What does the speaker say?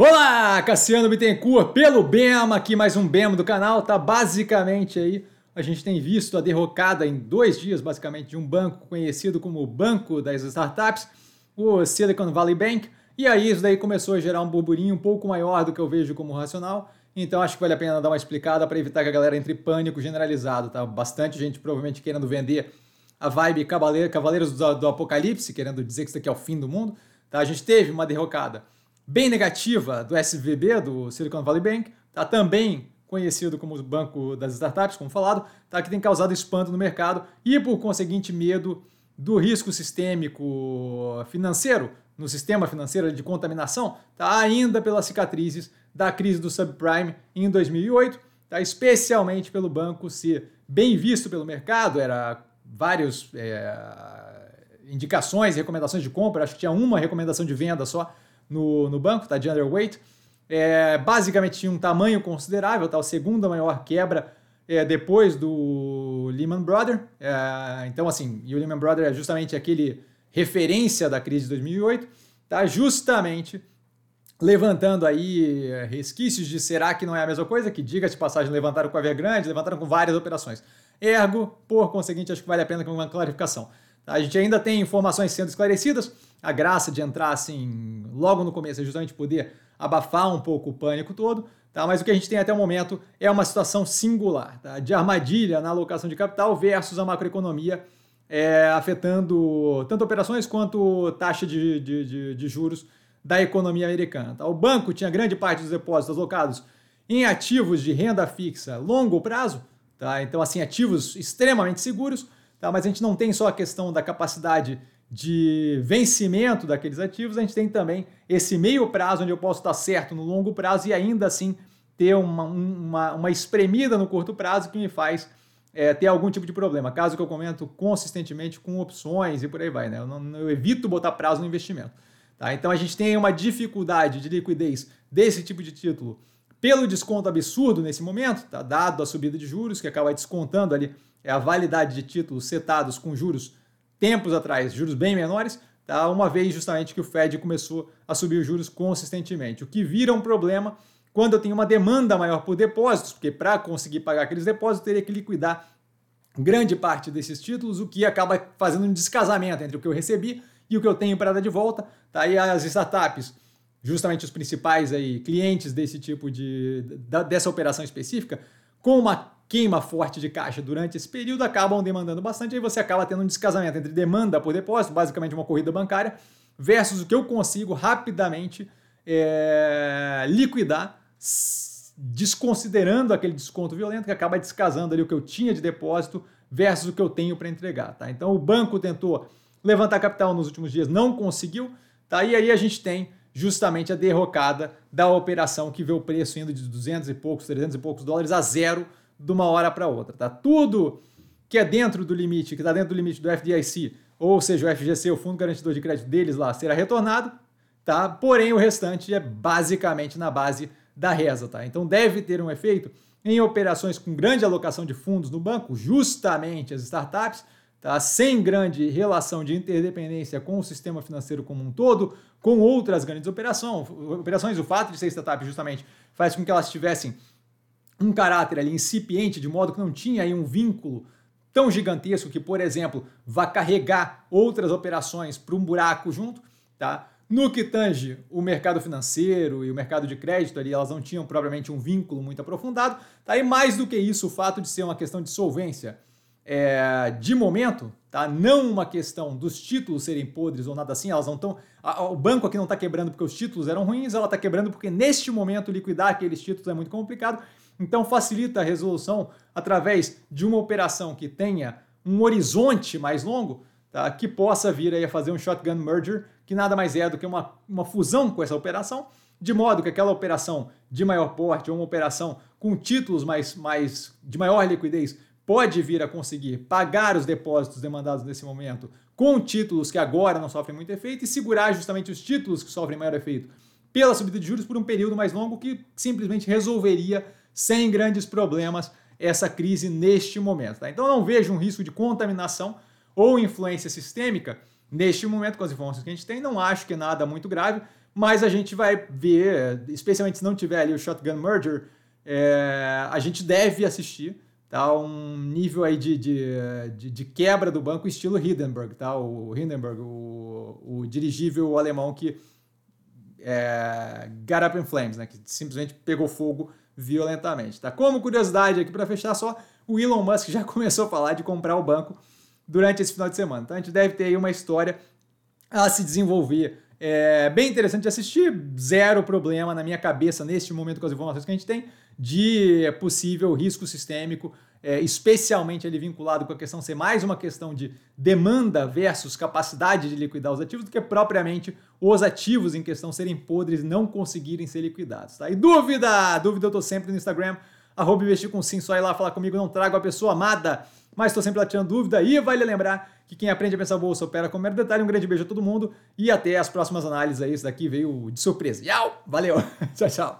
Olá, Cassiano Bittencourt, pelo BEM, aqui mais um BEM do canal, tá basicamente aí, a gente tem visto a derrocada em dois dias, basicamente, de um banco conhecido como o Banco das Startups, o Silicon Valley Bank, e aí isso daí começou a gerar um burburinho um pouco maior do que eu vejo como racional, então acho que vale a pena dar uma explicada para evitar que a galera entre pânico generalizado, tá? Bastante gente provavelmente querendo vender a vibe Cavaleiros do, do Apocalipse, querendo dizer que isso aqui é o fim do mundo, tá? A gente teve uma derrocada bem negativa do SVB, do Silicon Valley Bank, tá? também conhecido como o banco das startups, como falado, tá? que tem causado espanto no mercado e, por conseguinte, medo do risco sistêmico financeiro, no sistema financeiro de contaminação, tá? ainda pelas cicatrizes da crise do subprime em 2008, tá? especialmente pelo banco ser bem visto pelo mercado, era várias é, indicações, recomendações de compra, acho que tinha uma recomendação de venda só, no, no banco, tá? De underweight. É, basicamente tinha um tamanho considerável, tá? A segunda maior quebra é, depois do Lehman Brothers. É, então, assim, e o Lehman Brothers é justamente aquele referência da crise de 2008, tá? Justamente levantando aí é, resquícios de será que não é a mesma coisa? Que, diga de passagem, levantaram com a Via Grande, levantaram com várias operações. Ergo, por conseguinte, acho que vale a pena com uma clarificação. A gente ainda tem informações sendo esclarecidas, a graça de entrar assim logo no começo é justamente poder abafar um pouco o pânico todo, tá? Mas o que a gente tem até o momento é uma situação singular, tá? De armadilha na alocação de capital versus a macroeconomia é, afetando tanto operações quanto taxa de, de, de, de juros da economia americana. Tá? O banco tinha grande parte dos depósitos alocados em ativos de renda fixa longo prazo, tá? Então assim ativos extremamente seguros, tá? Mas a gente não tem só a questão da capacidade de vencimento daqueles ativos, a gente tem também esse meio prazo onde eu posso estar certo no longo prazo e ainda assim ter uma, uma, uma espremida no curto prazo que me faz é, ter algum tipo de problema. Caso que eu comento consistentemente com opções e por aí vai, né? Eu, não, eu evito botar prazo no investimento. Tá? Então a gente tem uma dificuldade de liquidez desse tipo de título pelo desconto absurdo nesse momento, tá? dado a subida de juros, que acaba descontando ali é a validade de títulos setados com juros tempos atrás, juros bem menores, tá? uma vez justamente que o Fed começou a subir os juros consistentemente. O que vira um problema quando eu tenho uma demanda maior por depósitos, porque para conseguir pagar aqueles depósitos, teria que liquidar grande parte desses títulos, o que acaba fazendo um descasamento entre o que eu recebi e o que eu tenho para dar de volta. Tá? E as startups, justamente os principais aí, clientes desse tipo de dessa operação específica, com uma queima forte de caixa durante esse período, acabam demandando bastante, aí você acaba tendo um descasamento entre demanda por depósito, basicamente uma corrida bancária, versus o que eu consigo rapidamente é, liquidar, desconsiderando aquele desconto violento que acaba descasando ali o que eu tinha de depósito versus o que eu tenho para entregar. Tá? Então o banco tentou levantar capital nos últimos dias, não conseguiu, tá? e aí a gente tem justamente a derrocada da operação que vê o preço indo de 200 e poucos, 300 e poucos dólares a zero de uma hora para outra. Tá? Tudo que é dentro do limite, que está dentro do limite do FDIC, ou seja, o FGC, o Fundo Garantidor de Crédito deles lá, será retornado, tá? porém o restante é basicamente na base da reza. Tá? Então deve ter um efeito em operações com grande alocação de fundos no banco, justamente as startups, tá? sem grande relação de interdependência com o sistema financeiro como um todo, com outras grandes operações. operações. O fato de ser startup justamente faz com que elas tivessem um caráter ali incipiente, de modo que não tinha aí um vínculo tão gigantesco que, por exemplo, vá carregar outras operações para um buraco junto, tá? No que tange o mercado financeiro e o mercado de crédito ali, elas não tinham propriamente um vínculo muito aprofundado, tá? E mais do que isso, o fato de ser uma questão de solvência é, de momento, tá? Não uma questão dos títulos serem podres ou nada assim, elas não estão. O banco aqui não está quebrando porque os títulos eram ruins, ela está quebrando porque neste momento liquidar aqueles títulos é muito complicado então facilita a resolução através de uma operação que tenha um horizonte mais longo, tá? que possa vir aí a fazer um shotgun merger, que nada mais é do que uma, uma fusão com essa operação, de modo que aquela operação de maior porte ou uma operação com títulos mais, mais de maior liquidez pode vir a conseguir pagar os depósitos demandados nesse momento com títulos que agora não sofrem muito efeito e segurar justamente os títulos que sofrem maior efeito pela subida de juros por um período mais longo que simplesmente resolveria sem grandes problemas essa crise neste momento. Tá? Então não vejo um risco de contaminação ou influência sistêmica neste momento com as informações que a gente tem. Não acho que é nada muito grave, mas a gente vai ver, especialmente se não tiver ali o Shotgun Merger, é, a gente deve assistir tá? um nível aí de, de, de, de, quebra do banco estilo Hindenburg, tá? o Hindenburg, o, o dirigível alemão que é, got up in flames, né? que simplesmente pegou fogo violentamente. Tá? Como curiosidade aqui para fechar só, o Elon Musk já começou a falar de comprar o banco durante esse final de semana. Então a gente deve ter aí uma história a se desenvolver. É bem interessante de assistir, zero problema na minha cabeça neste momento com as informações que a gente tem de possível risco sistêmico, é, especialmente ali vinculado com a questão ser mais uma questão de demanda versus capacidade de liquidar os ativos do que propriamente os ativos em questão serem podres e não conseguirem ser liquidados. Tá? E dúvida? Dúvida eu tô sempre no Instagram, arroba investir com sim, só ir lá falar comigo, não trago a pessoa amada, mas estou sempre lá tirando dúvida e vale lembrar que quem aprende a pensar bolsa opera com mero detalhe. Um grande beijo a todo mundo e até as próximas análises aí. Isso daqui veio de surpresa. Yau! Valeu! tchau, tchau!